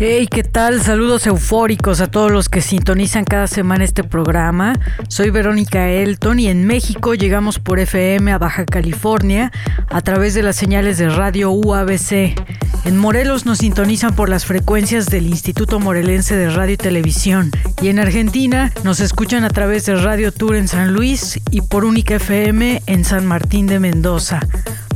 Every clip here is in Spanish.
Hey, ¿qué tal? Saludos eufóricos a todos los que sintonizan cada semana este programa. Soy Verónica Elton y en México llegamos por FM a Baja California a través de las señales de radio UABC. En Morelos nos sintonizan por las frecuencias del Instituto Morelense de Radio y Televisión. Y en Argentina nos escuchan a través de Radio Tour en San Luis y por Única FM en San Martín de Mendoza.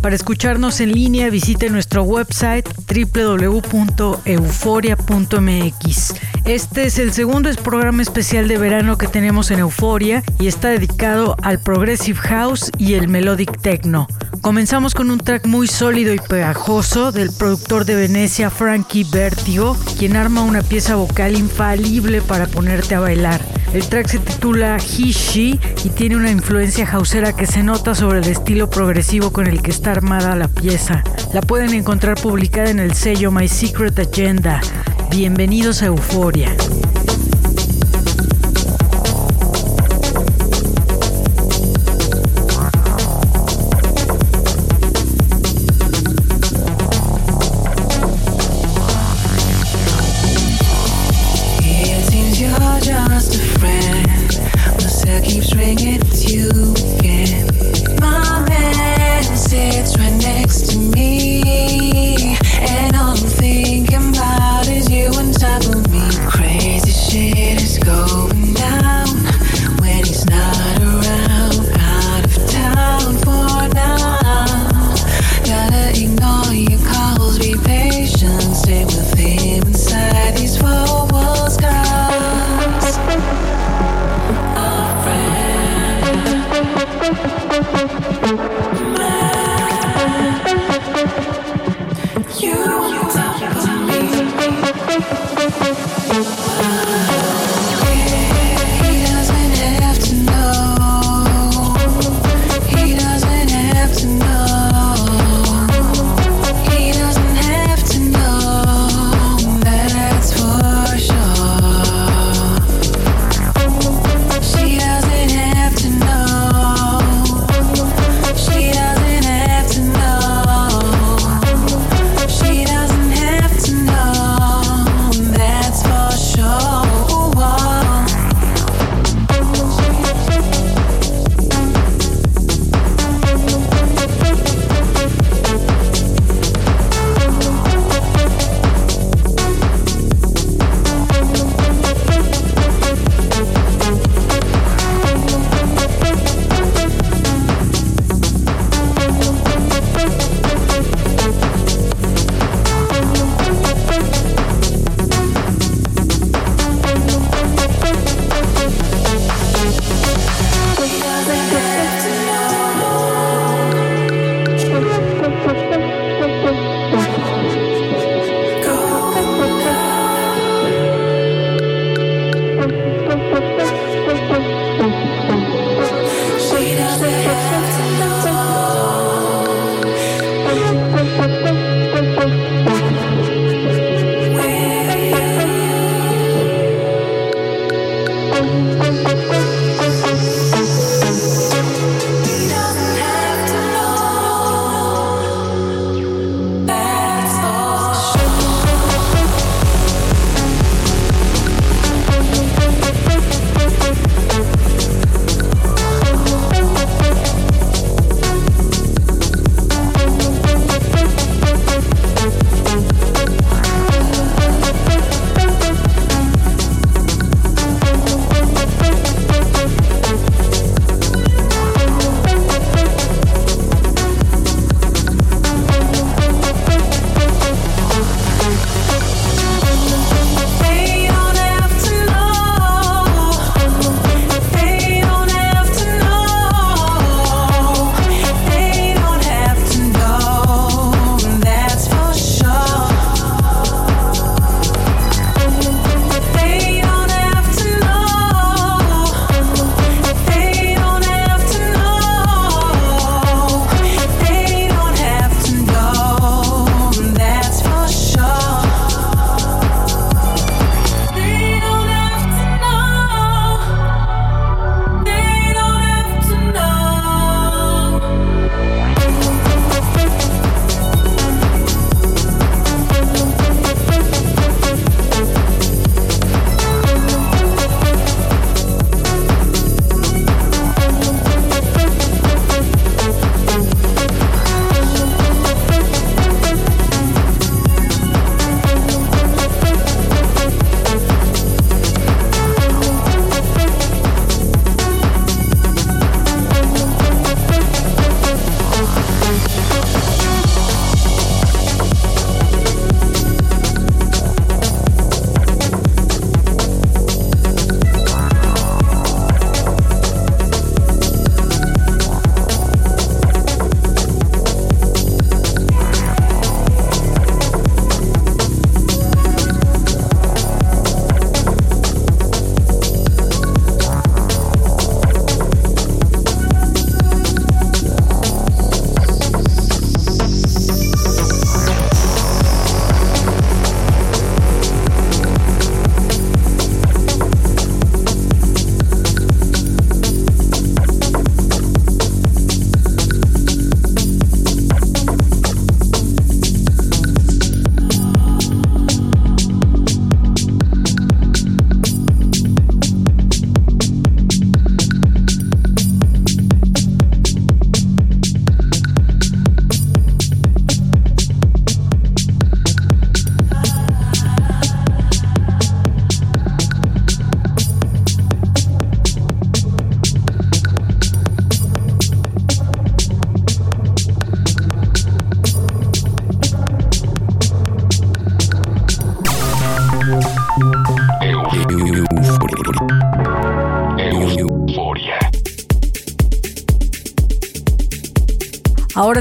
Para escucharnos en línea visite nuestro website www.euforia.mx. Este es el segundo programa especial de verano que tenemos en Euforia y está dedicado al Progressive House y el Melodic Techno. Comenzamos con un track muy sólido y pegajoso del productor de Venecia Frankie Vertigo, quien arma una pieza vocal infalible para ponerte a bailar. El track se titula He She y tiene una influencia hausera que se nota sobre el estilo progresivo con el que está armada la pieza. La pueden encontrar publicada en el sello My Secret Agenda. Bienvenidos a Euforia.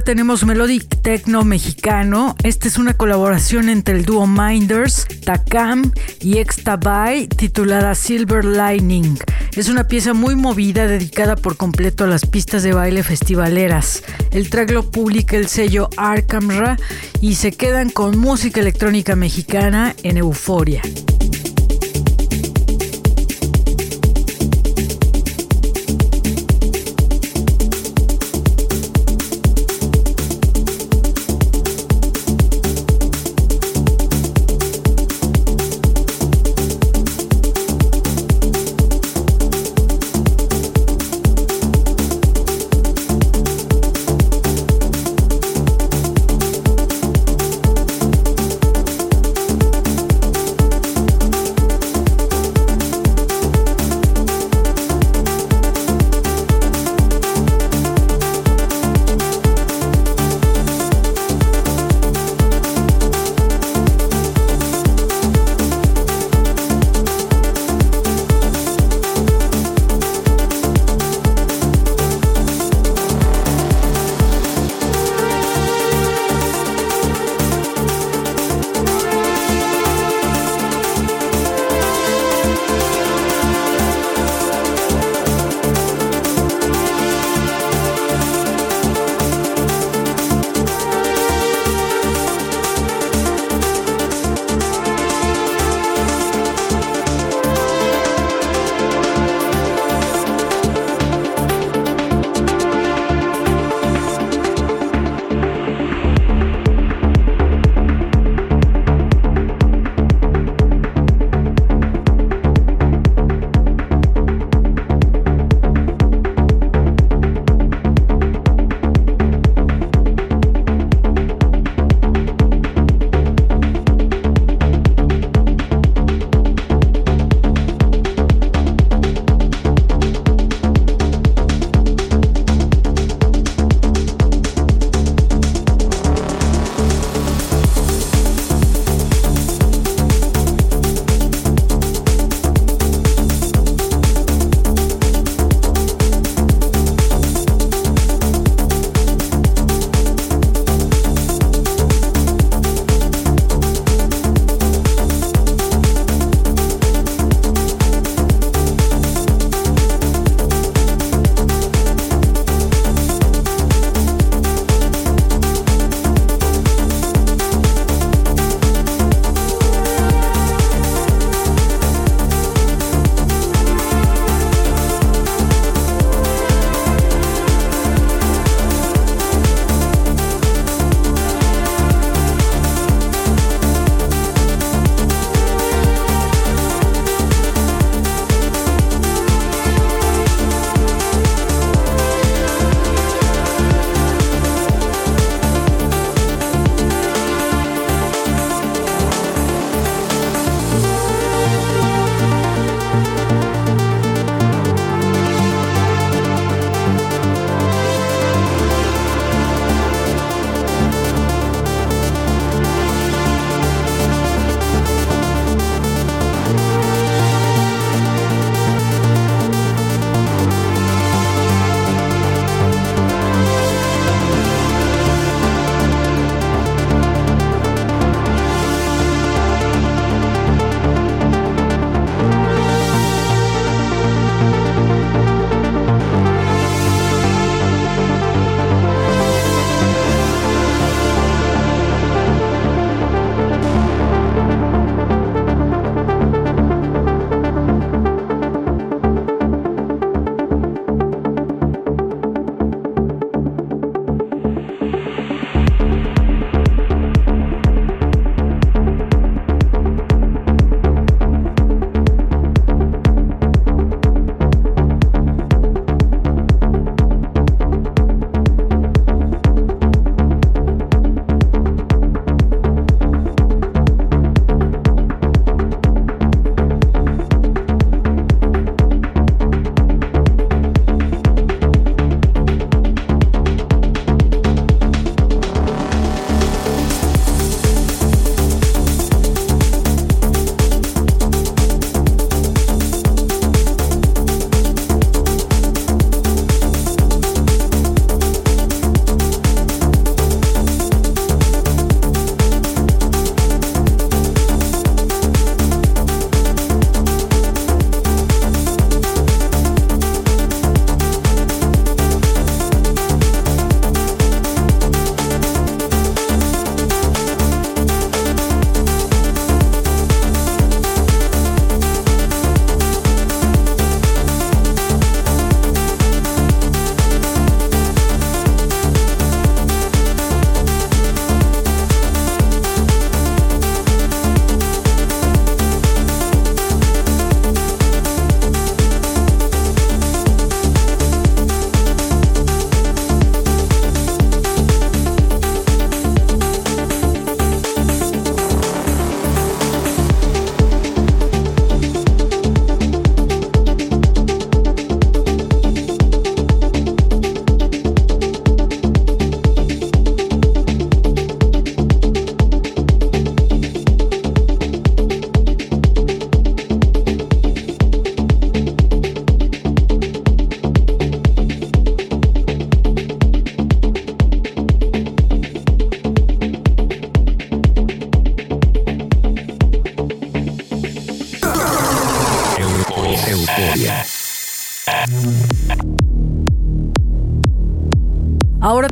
Tenemos Melodic Techno mexicano. Esta es una colaboración entre el dúo Minders, Takam y Extabay titulada Silver Lining. Es una pieza muy movida dedicada por completo a las pistas de baile festivaleras. El track publica el sello Arkamra y se quedan con música electrónica mexicana en Euforia.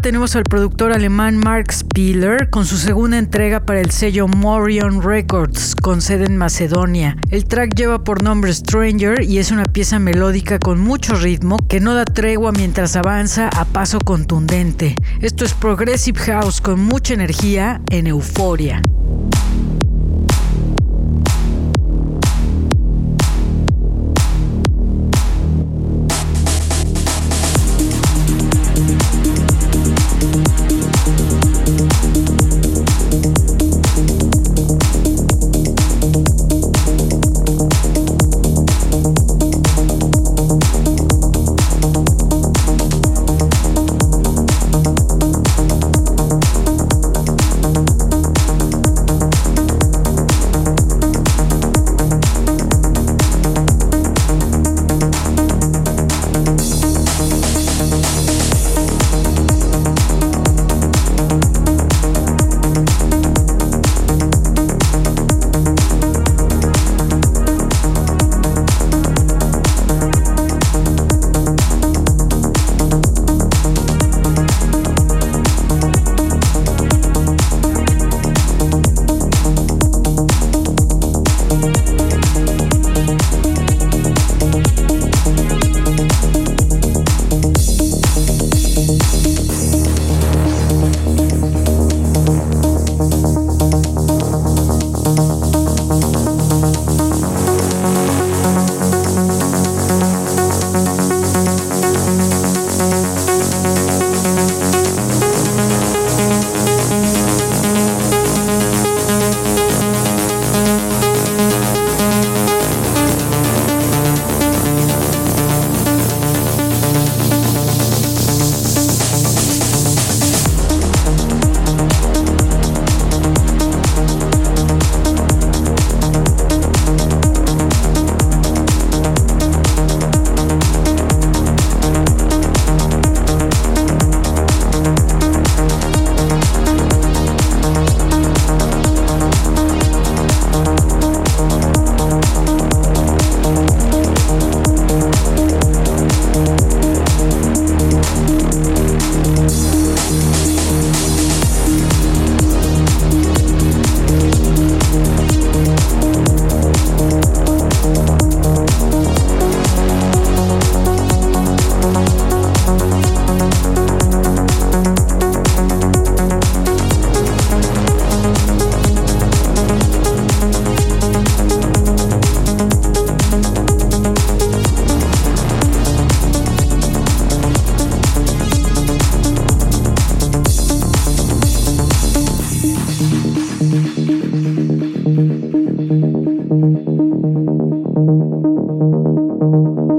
Tenemos al productor alemán Mark Spieler con su segunda entrega para el sello Morion Records con sede en Macedonia. El track lleva por nombre Stranger y es una pieza melódica con mucho ritmo que no da tregua mientras avanza a paso contundente. Esto es Progressive House con mucha energía en euforia.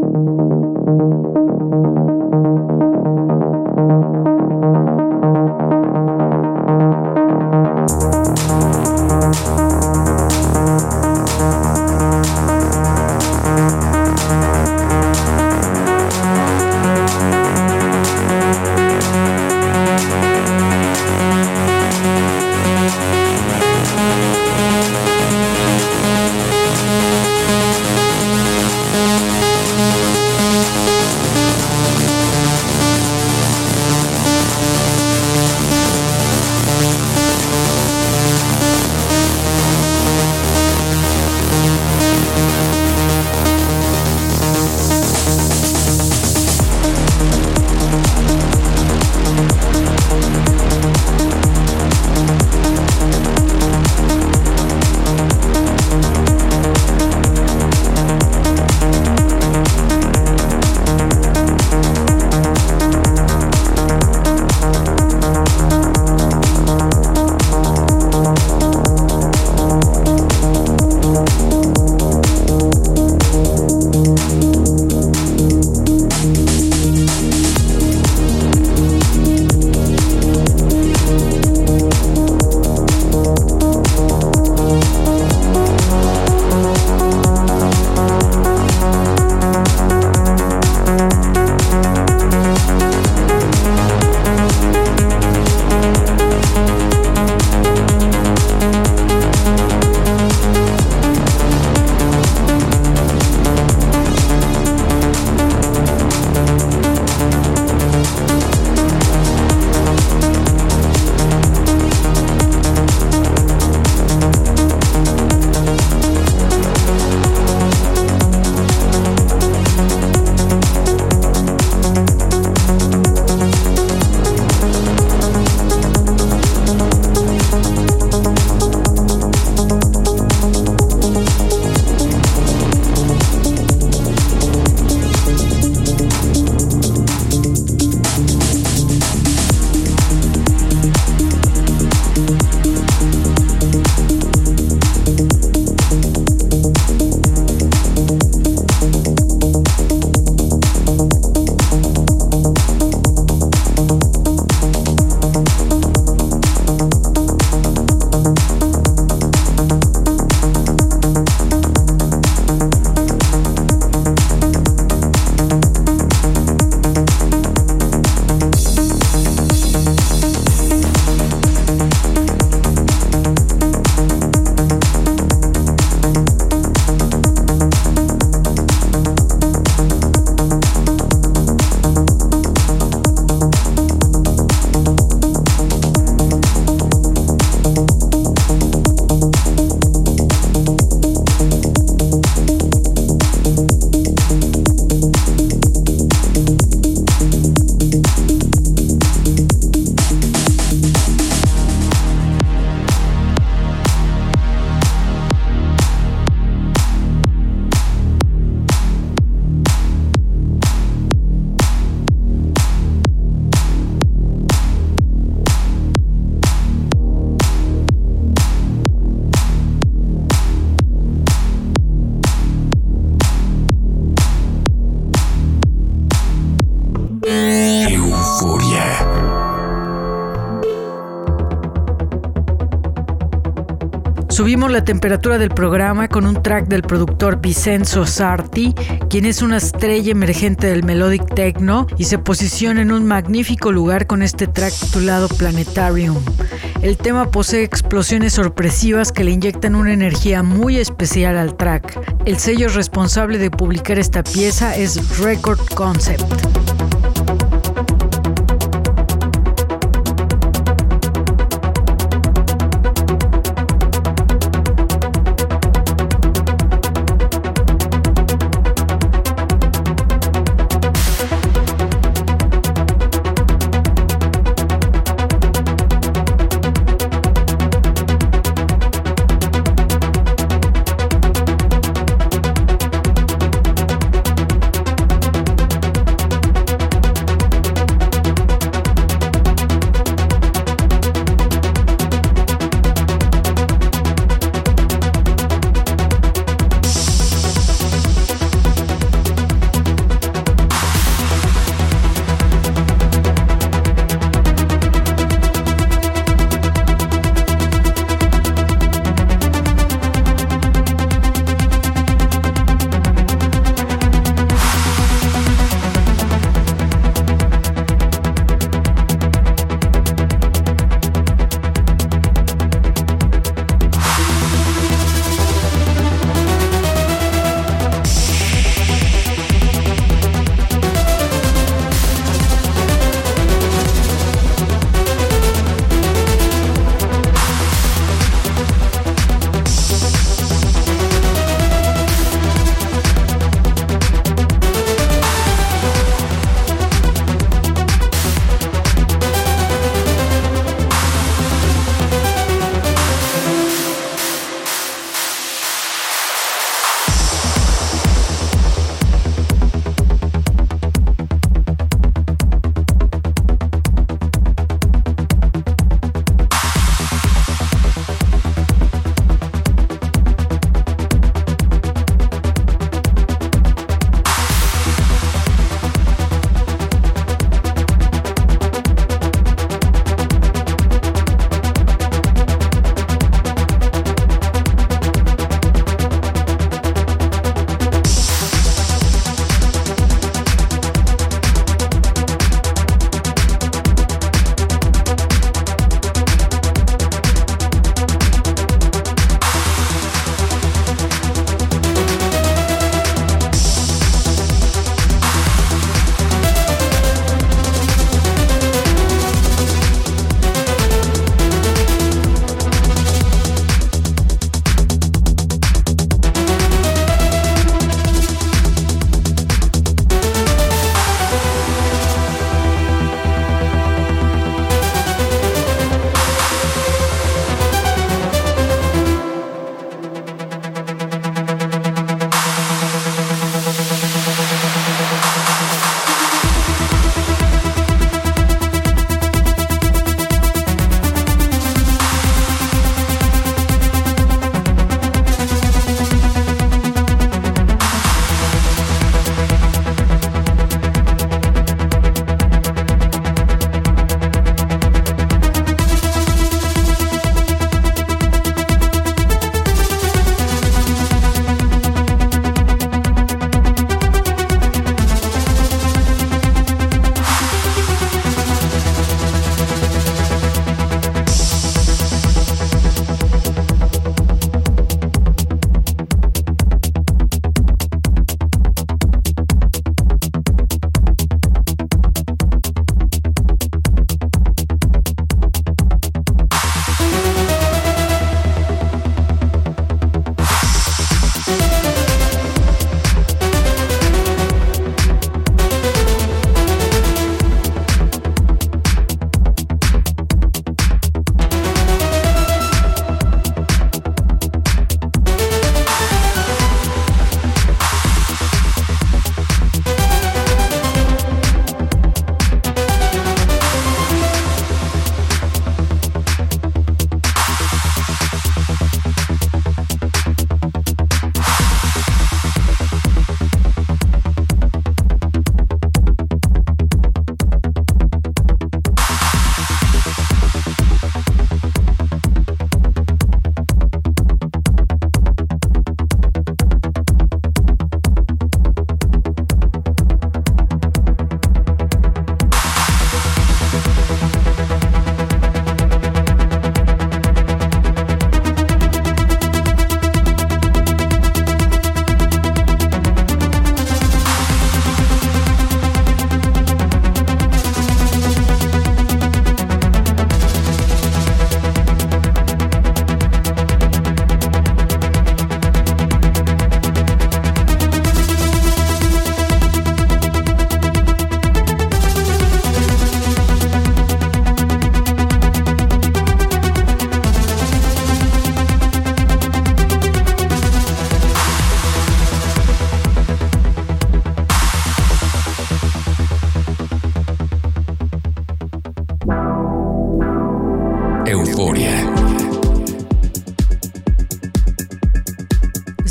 Thank you. La temperatura del programa con un track del productor Vincenzo Sarti, quien es una estrella emergente del melodic techno y se posiciona en un magnífico lugar con este track titulado Planetarium. El tema posee explosiones sorpresivas que le inyectan una energía muy especial al track. El sello responsable de publicar esta pieza es Record Concept.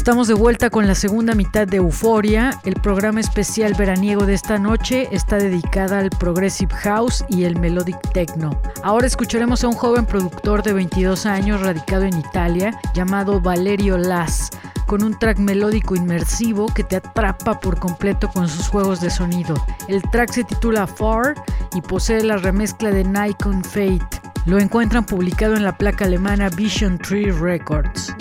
Estamos de vuelta con la segunda mitad de Euforia. El programa especial veraniego de esta noche está dedicada al Progressive House y el Melodic Techno. Ahora escucharemos a un joven productor de 22 años radicado en Italia llamado Valerio Las, con un track melódico inmersivo que te atrapa por completo con sus juegos de sonido. El track se titula Far y posee la remezcla de Nikon Fate. Lo encuentran publicado en la placa alemana Vision Tree Records.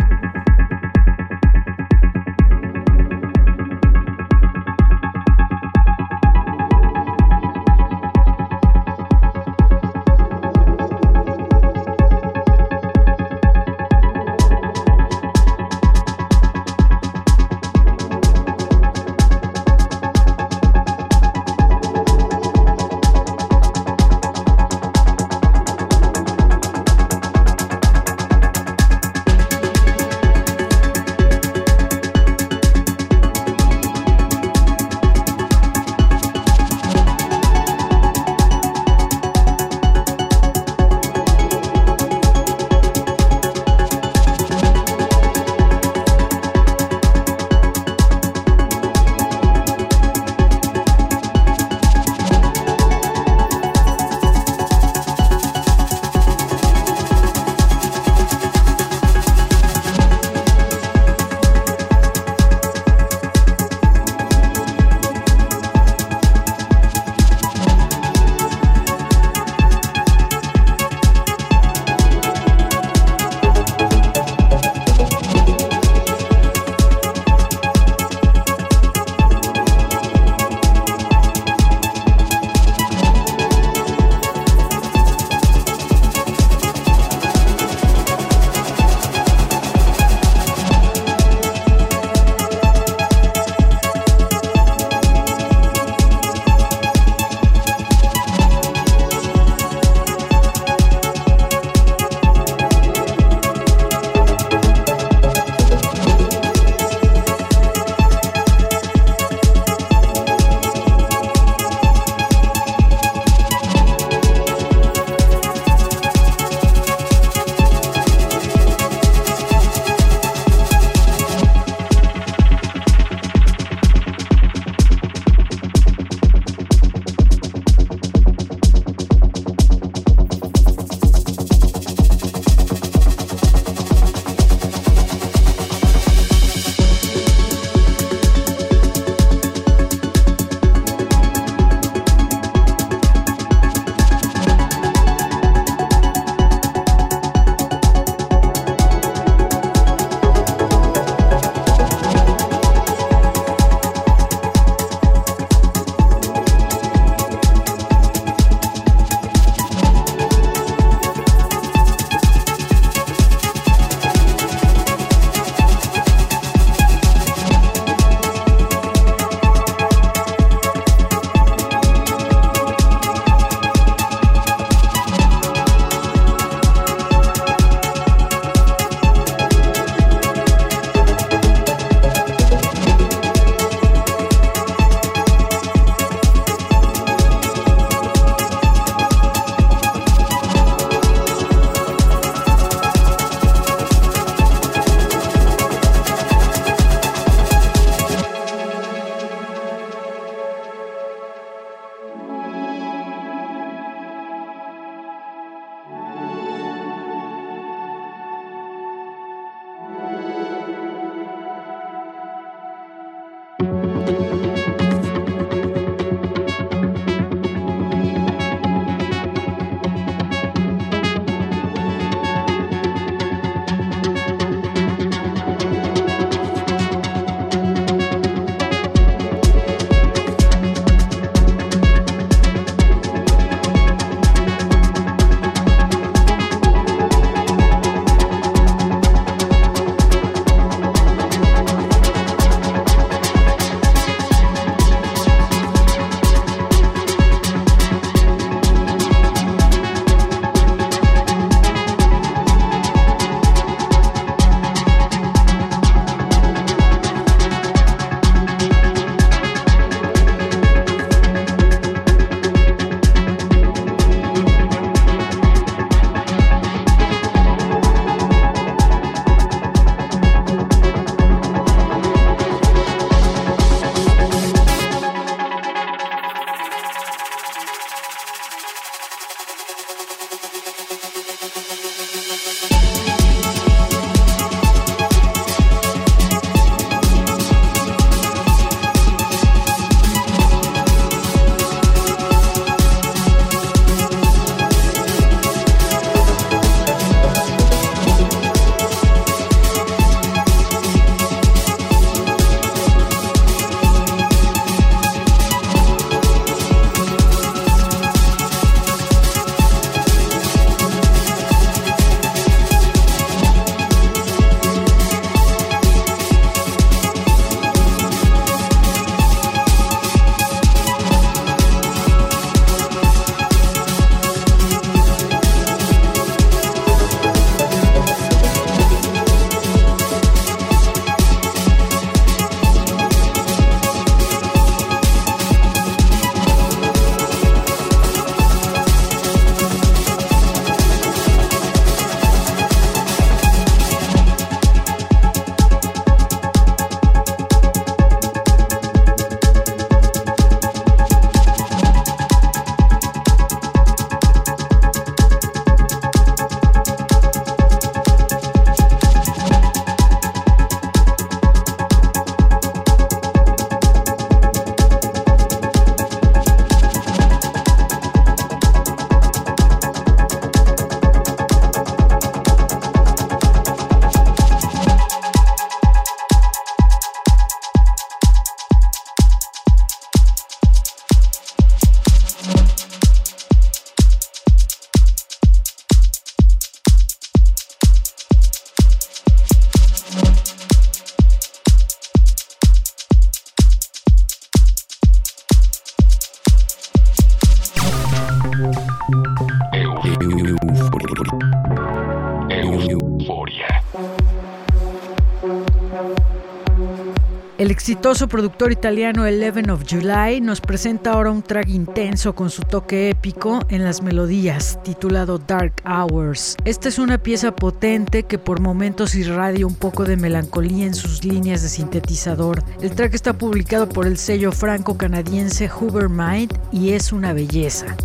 El exitoso productor italiano Eleven of July nos presenta ahora un track intenso con su toque épico en las melodías, titulado Dark Hours. Esta es una pieza potente que por momentos irradia un poco de melancolía en sus líneas de sintetizador. El track está publicado por el sello franco-canadiense Hoover Mind y es una belleza.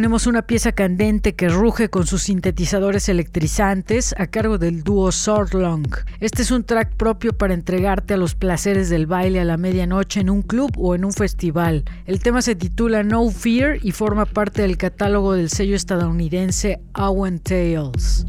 Tenemos una pieza candente que ruge con sus sintetizadores electrizantes a cargo del dúo Swordlong. Este es un track propio para entregarte a los placeres del baile a la medianoche en un club o en un festival. El tema se titula No Fear y forma parte del catálogo del sello estadounidense Owen Tales.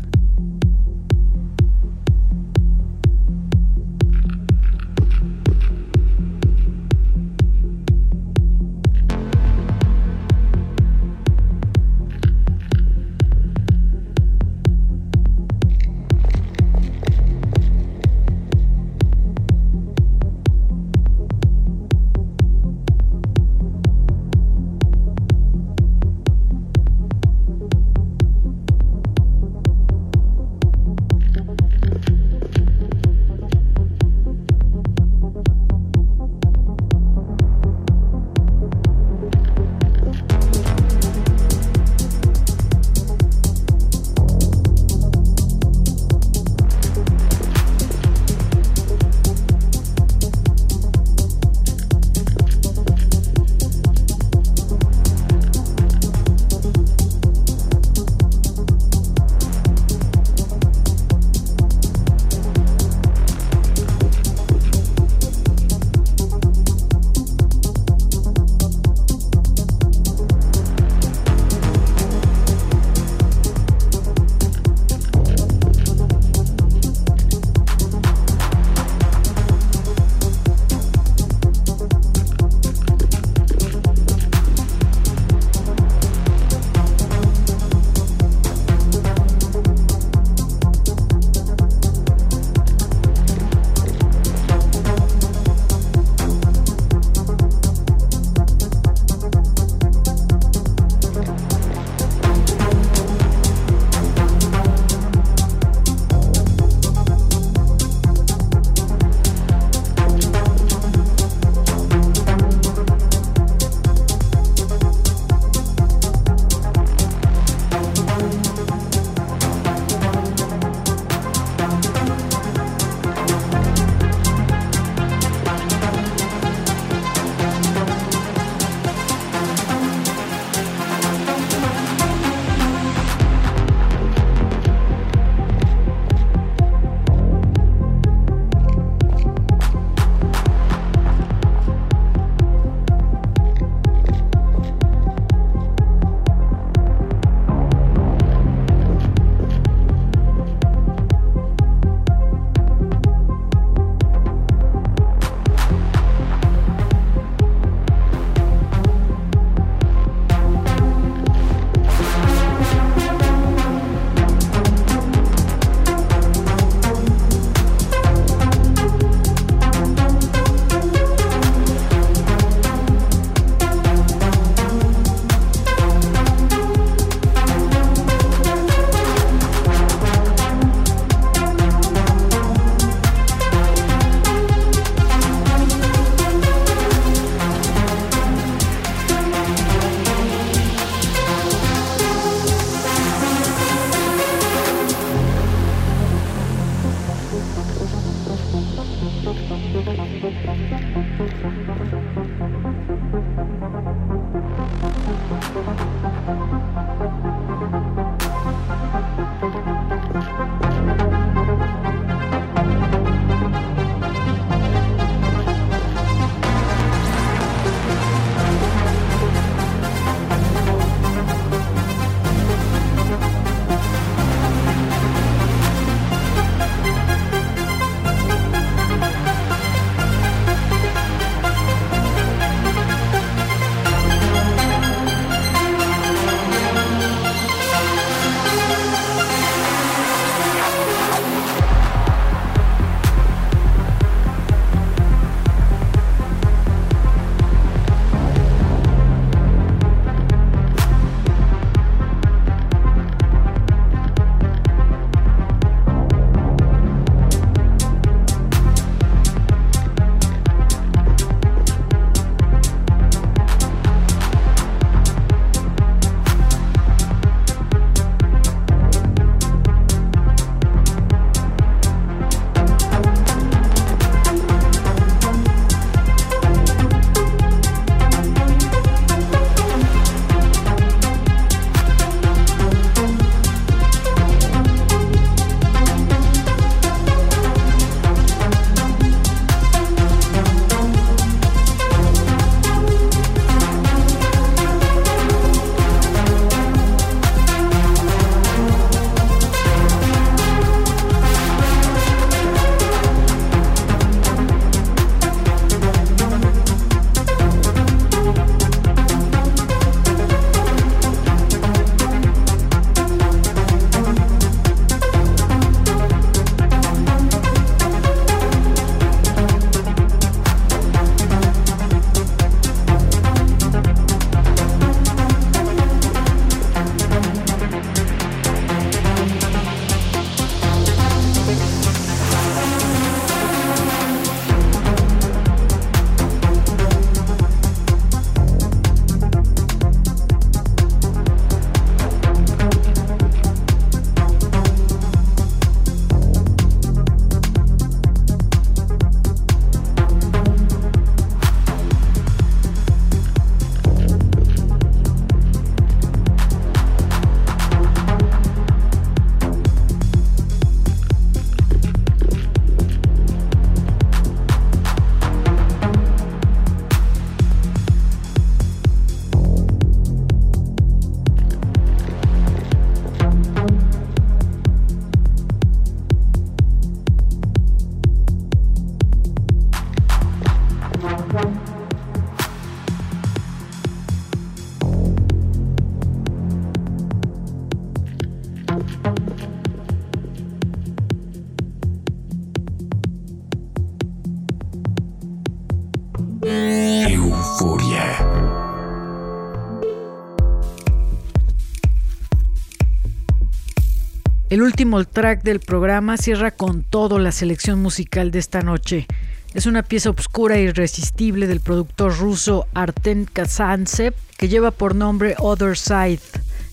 El último track del programa cierra con todo la selección musical de esta noche. Es una pieza oscura e irresistible del productor ruso Arten Kazantsev que lleva por nombre Other Side.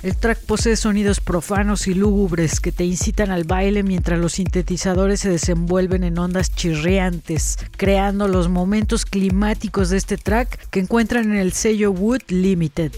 El track posee sonidos profanos y lúgubres que te incitan al baile mientras los sintetizadores se desenvuelven en ondas chirriantes, creando los momentos climáticos de este track que encuentran en el sello Wood Limited.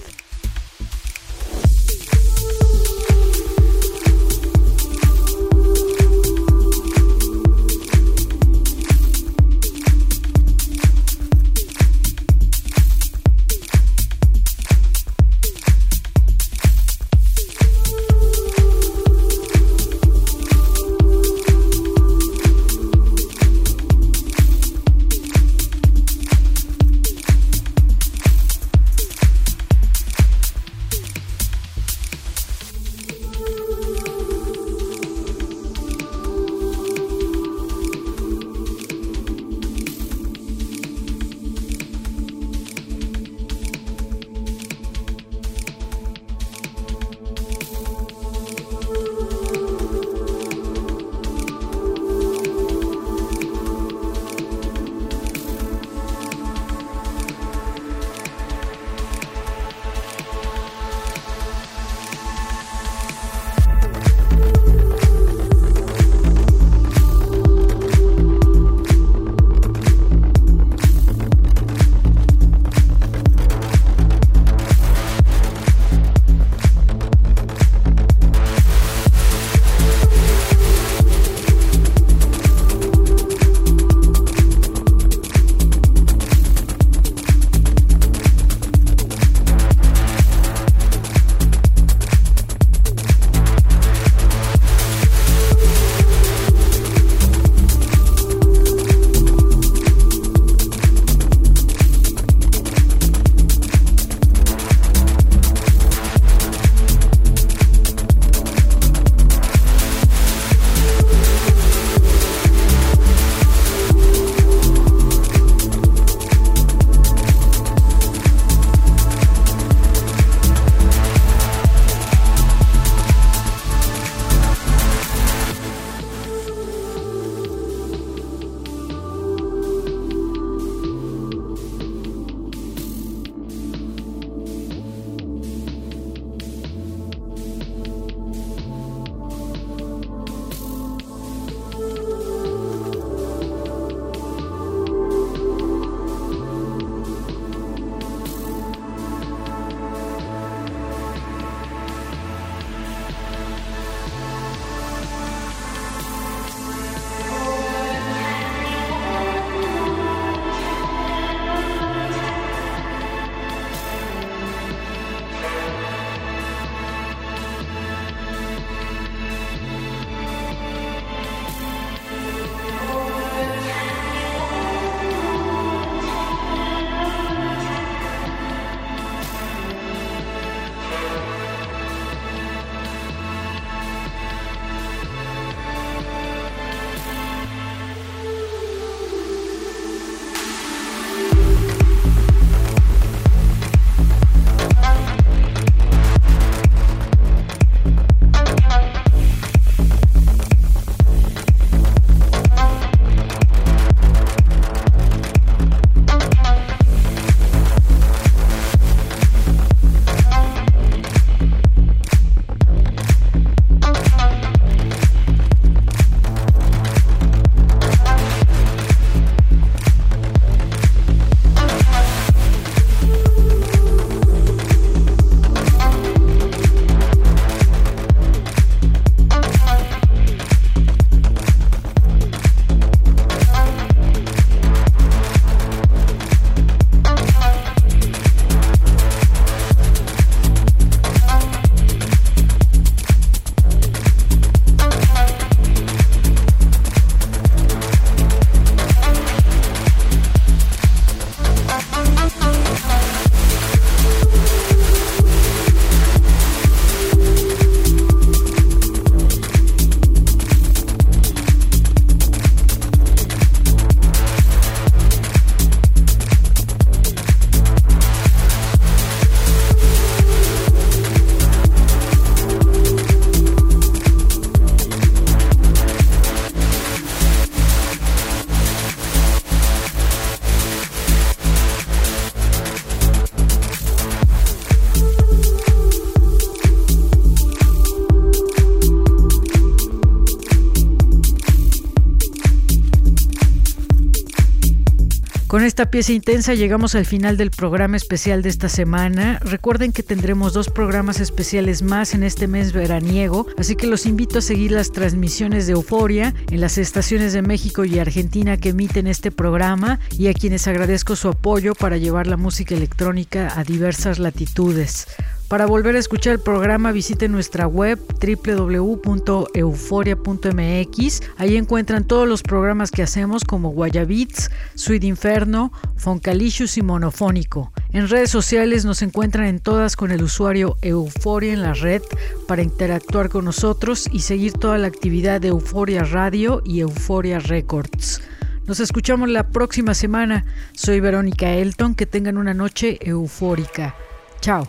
Esta pieza intensa llegamos al final del programa especial de esta semana. Recuerden que tendremos dos programas especiales más en este mes veraniego, así que los invito a seguir las transmisiones de Euforia en las estaciones de México y Argentina que emiten este programa y a quienes agradezco su apoyo para llevar la música electrónica a diversas latitudes. Para volver a escuchar el programa visite nuestra web www.euforia.mx. Ahí encuentran todos los programas que hacemos como Guayabits, Sweet Inferno, Foncalicious y Monofónico. En redes sociales nos encuentran en todas con el usuario Euforia en la red para interactuar con nosotros y seguir toda la actividad de Euforia Radio y Euforia Records. Nos escuchamos la próxima semana. Soy Verónica Elton. Que tengan una noche eufórica. Chao.